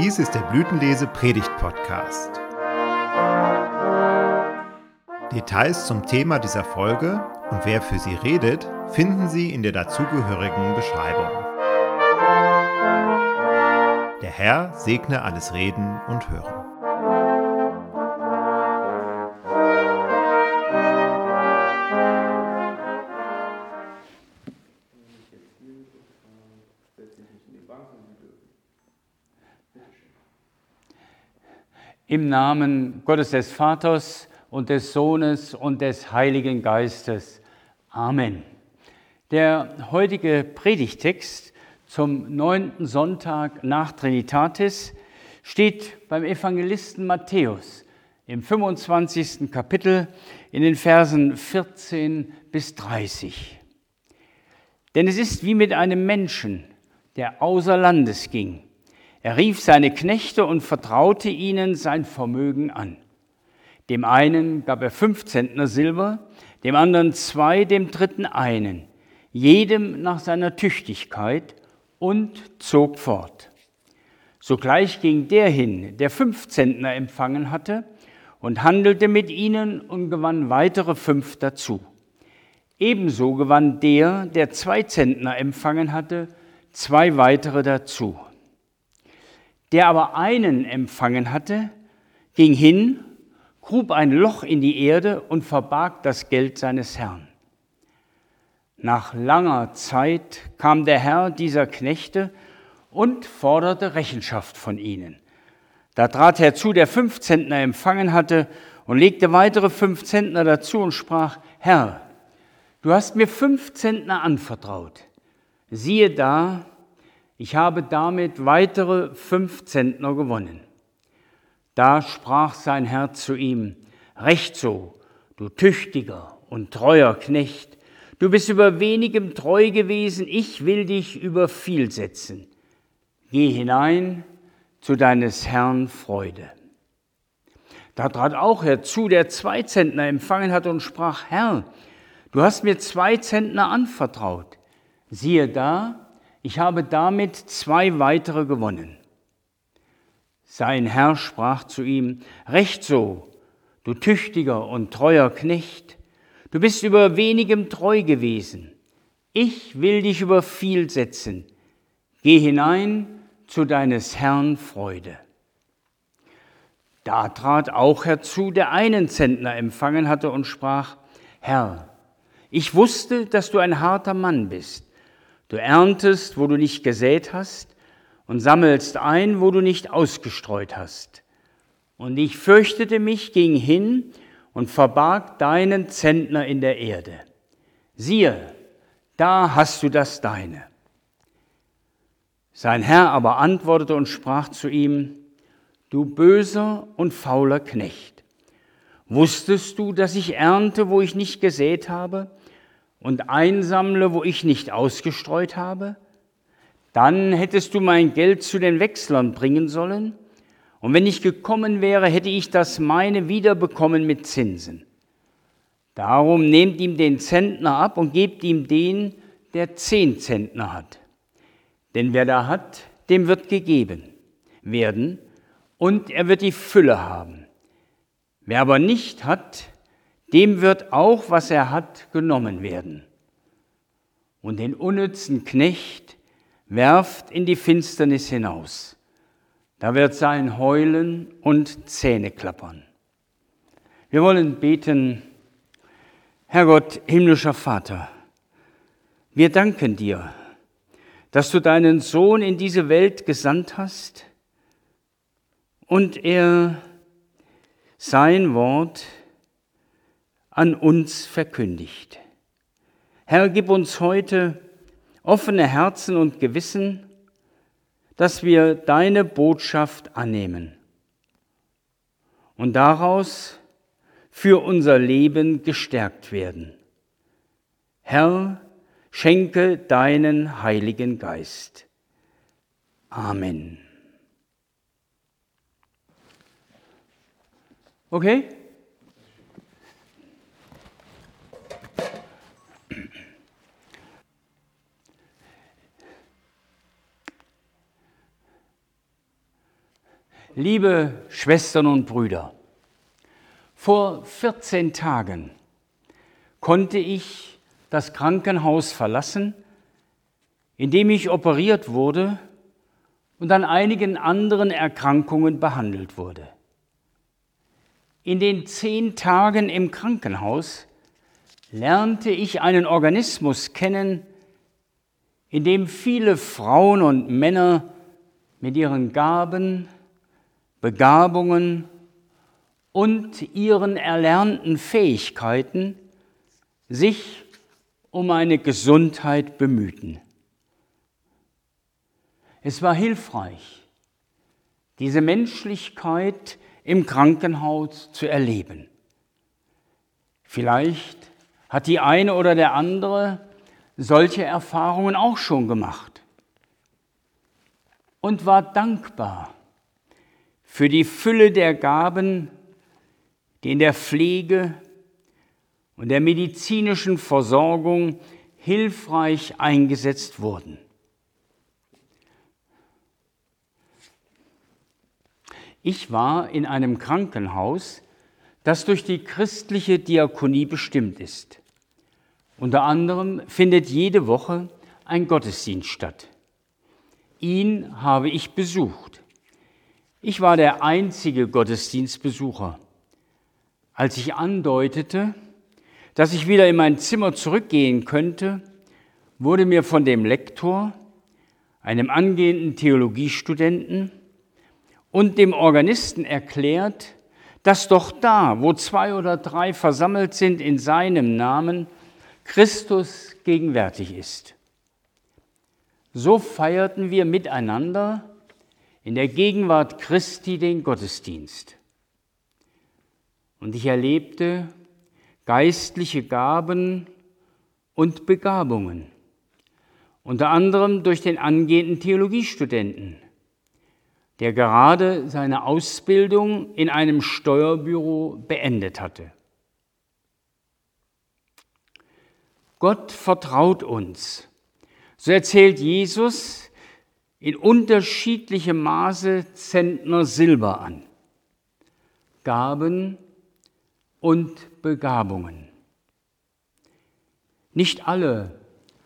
Dies ist der Blütenlese Predigt Podcast. Details zum Thema dieser Folge und wer für sie redet, finden Sie in der dazugehörigen Beschreibung. Der Herr segne alles Reden und Hören. Im Namen Gottes des Vaters und des Sohnes und des Heiligen Geistes. Amen. Der heutige Predigtext zum neunten Sonntag nach Trinitatis steht beim Evangelisten Matthäus im 25. Kapitel in den Versen 14 bis 30. Denn es ist wie mit einem Menschen, der außer Landes ging er rief seine Knechte und vertraute ihnen sein Vermögen an. Dem einen gab er fünf Zentner Silber, dem anderen zwei, dem dritten einen, jedem nach seiner Tüchtigkeit und zog fort. Sogleich ging der hin, der fünf Zentner empfangen hatte, und handelte mit ihnen und gewann weitere fünf dazu. Ebenso gewann der, der zwei Zentner empfangen hatte, zwei weitere dazu. Der aber einen empfangen hatte, ging hin, grub ein Loch in die Erde und verbarg das Geld seines Herrn. Nach langer Zeit kam der Herr dieser Knechte und forderte Rechenschaft von ihnen. Da trat herzu, der fünf Zentner empfangen hatte, und legte weitere fünf Zentner dazu und sprach, Herr, du hast mir fünf Zentner anvertraut. Siehe da, ich habe damit weitere fünf Zentner gewonnen. Da sprach sein Herr zu ihm, Recht so, du tüchtiger und treuer Knecht, du bist über wenigem treu gewesen, ich will dich über viel setzen. Geh hinein zu deines Herrn Freude. Da trat auch herzu, der zwei Zentner empfangen hatte und sprach, Herr, du hast mir zwei Zentner anvertraut. Siehe da, ich habe damit zwei weitere gewonnen. Sein Herr sprach zu ihm, Recht so, du tüchtiger und treuer Knecht, du bist über wenigem treu gewesen. Ich will dich über viel setzen. Geh hinein zu deines Herrn Freude. Da trat auch herzu, der einen Zentner empfangen hatte und sprach, Herr, ich wusste, dass du ein harter Mann bist Du erntest, wo du nicht gesät hast, und sammelst ein, wo du nicht ausgestreut hast. Und ich fürchtete mich, ging hin und verbarg deinen Zentner in der Erde. Siehe, da hast du das deine. Sein Herr aber antwortete und sprach zu ihm, Du böser und fauler Knecht, wusstest du, dass ich ernte, wo ich nicht gesät habe, und einsammle, wo ich nicht ausgestreut habe? Dann hättest du mein Geld zu den Wechslern bringen sollen, und wenn ich gekommen wäre, hätte ich das meine wiederbekommen mit Zinsen. Darum nehmt ihm den Zentner ab und gebt ihm den, der zehn Zentner hat. Denn wer da hat, dem wird gegeben werden, und er wird die Fülle haben. Wer aber nicht hat, dem wird auch, was er hat, genommen werden. Und den unnützen Knecht werft in die Finsternis hinaus. Da wird sein Heulen und Zähne klappern. Wir wollen beten, Herr Gott, himmlischer Vater, wir danken dir, dass du deinen Sohn in diese Welt gesandt hast und er sein Wort an uns verkündigt. Herr, gib uns heute offene Herzen und Gewissen, dass wir deine Botschaft annehmen und daraus für unser Leben gestärkt werden. Herr, schenke deinen Heiligen Geist. Amen. Okay? Liebe Schwestern und Brüder, vor 14 Tagen konnte ich das Krankenhaus verlassen, in dem ich operiert wurde und an einigen anderen Erkrankungen behandelt wurde. In den zehn Tagen im Krankenhaus lernte ich einen Organismus kennen, in dem viele Frauen und Männer mit ihren Gaben, Begabungen und ihren erlernten Fähigkeiten sich um eine Gesundheit bemühten. Es war hilfreich, diese Menschlichkeit im Krankenhaus zu erleben. Vielleicht hat die eine oder der andere solche Erfahrungen auch schon gemacht und war dankbar für die Fülle der Gaben, die in der Pflege und der medizinischen Versorgung hilfreich eingesetzt wurden. Ich war in einem Krankenhaus, das durch die christliche Diakonie bestimmt ist. Unter anderem findet jede Woche ein Gottesdienst statt. Ihn habe ich besucht. Ich war der einzige Gottesdienstbesucher. Als ich andeutete, dass ich wieder in mein Zimmer zurückgehen könnte, wurde mir von dem Lektor, einem angehenden Theologiestudenten und dem Organisten erklärt, dass doch da, wo zwei oder drei versammelt sind in seinem Namen, Christus gegenwärtig ist. So feierten wir miteinander in der Gegenwart Christi den Gottesdienst. Und ich erlebte geistliche Gaben und Begabungen, unter anderem durch den angehenden Theologiestudenten, der gerade seine Ausbildung in einem Steuerbüro beendet hatte. Gott vertraut uns. So erzählt Jesus in unterschiedlichem Maße Zentner Silber an. Gaben und Begabungen. Nicht alle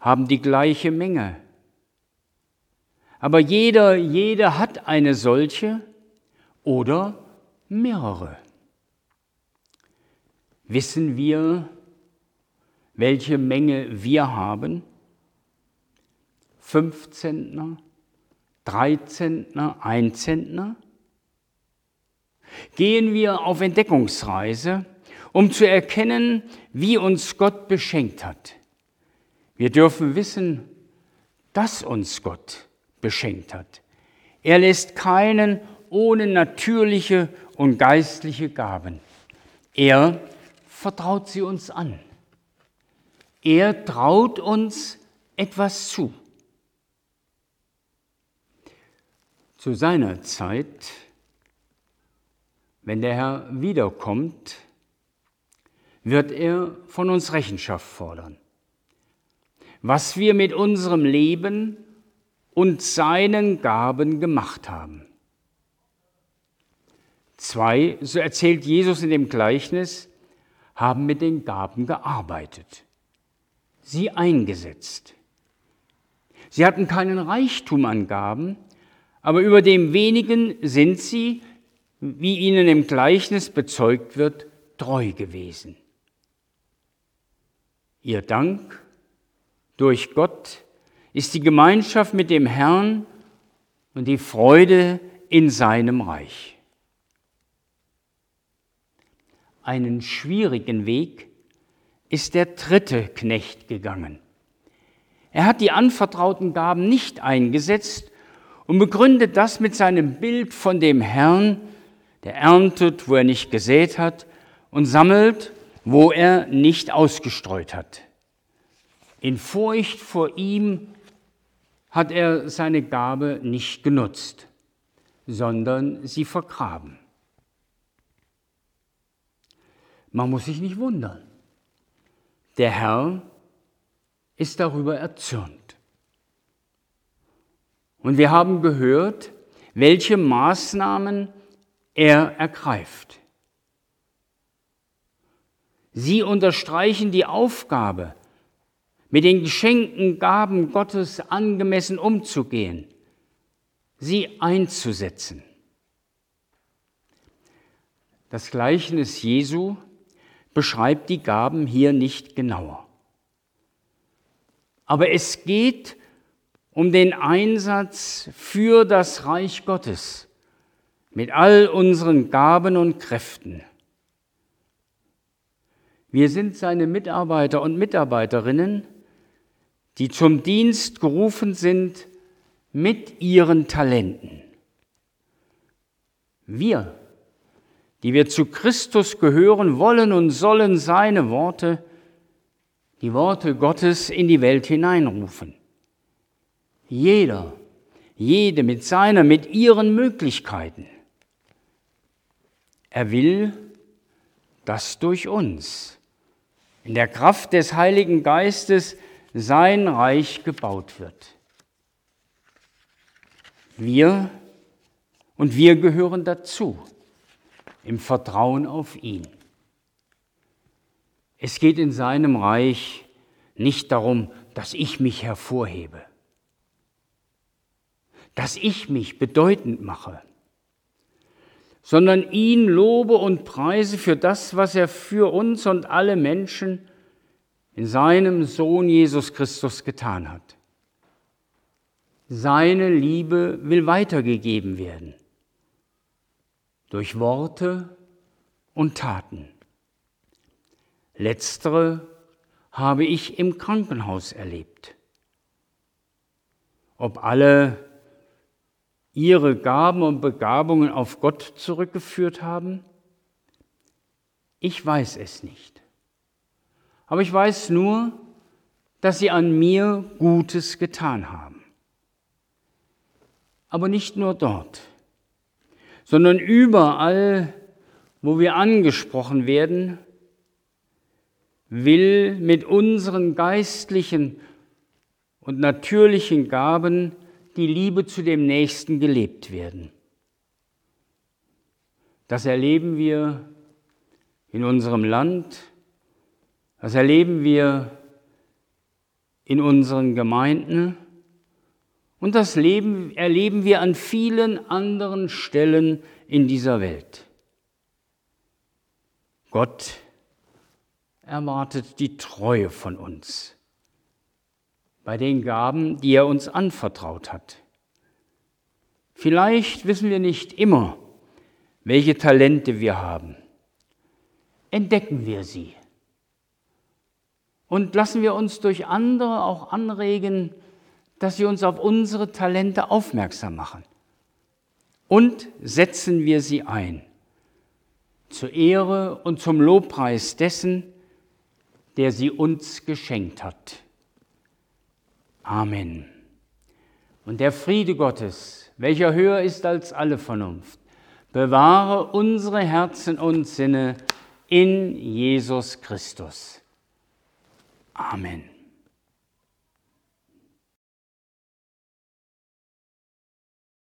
haben die gleiche Menge. Aber jeder, jede hat eine solche oder mehrere. Wissen wir, welche Menge wir haben. Fünf Zentner, drei Zentner, ein Zentner. Gehen wir auf Entdeckungsreise, um zu erkennen, wie uns Gott beschenkt hat. Wir dürfen wissen, dass uns Gott beschenkt hat. Er lässt keinen ohne natürliche und geistliche Gaben. Er vertraut sie uns an. Er traut uns etwas zu. Zu seiner Zeit, wenn der Herr wiederkommt, wird er von uns Rechenschaft fordern. Was wir mit unserem Leben und seinen Gaben gemacht haben. Zwei, so erzählt Jesus in dem Gleichnis, haben mit den Gaben gearbeitet sie eingesetzt. Sie hatten keinen Reichtum an Gaben, aber über dem wenigen sind sie, wie ihnen im Gleichnis bezeugt wird, treu gewesen. Ihr Dank durch Gott ist die Gemeinschaft mit dem Herrn und die Freude in seinem Reich. Einen schwierigen Weg ist der dritte Knecht gegangen. Er hat die anvertrauten Gaben nicht eingesetzt und begründet das mit seinem Bild von dem Herrn, der erntet, wo er nicht gesät hat und sammelt, wo er nicht ausgestreut hat. In Furcht vor ihm hat er seine Gabe nicht genutzt, sondern sie vergraben. Man muss sich nicht wundern. Der Herr ist darüber erzürnt. Und wir haben gehört, welche Maßnahmen er ergreift. Sie unterstreichen die Aufgabe, mit den geschenkten Gaben Gottes angemessen umzugehen, sie einzusetzen. Das Gleichnis Jesu beschreibt die Gaben hier nicht genauer. Aber es geht um den Einsatz für das Reich Gottes mit all unseren Gaben und Kräften. Wir sind seine Mitarbeiter und Mitarbeiterinnen, die zum Dienst gerufen sind mit ihren Talenten. Wir, die wir zu Christus gehören, wollen und sollen seine Worte, die Worte Gottes in die Welt hineinrufen. Jeder, jede mit seiner, mit ihren Möglichkeiten. Er will, dass durch uns in der Kraft des Heiligen Geistes sein Reich gebaut wird. Wir und wir gehören dazu im Vertrauen auf ihn. Es geht in seinem Reich nicht darum, dass ich mich hervorhebe, dass ich mich bedeutend mache, sondern ihn lobe und preise für das, was er für uns und alle Menschen in seinem Sohn Jesus Christus getan hat. Seine Liebe will weitergegeben werden durch Worte und Taten. Letztere habe ich im Krankenhaus erlebt. Ob alle ihre Gaben und Begabungen auf Gott zurückgeführt haben? Ich weiß es nicht. Aber ich weiß nur, dass sie an mir Gutes getan haben. Aber nicht nur dort sondern überall, wo wir angesprochen werden, will mit unseren geistlichen und natürlichen Gaben die Liebe zu dem Nächsten gelebt werden. Das erleben wir in unserem Land, das erleben wir in unseren Gemeinden und das Leben erleben wir an vielen anderen Stellen in dieser Welt. Gott erwartet die Treue von uns bei den Gaben, die er uns anvertraut hat. Vielleicht wissen wir nicht immer, welche Talente wir haben. Entdecken wir sie. Und lassen wir uns durch andere auch anregen, dass wir uns auf unsere Talente aufmerksam machen. Und setzen wir sie ein. Zur Ehre und zum Lobpreis dessen, der sie uns geschenkt hat. Amen. Und der Friede Gottes, welcher höher ist als alle Vernunft, bewahre unsere Herzen und Sinne in Jesus Christus. Amen.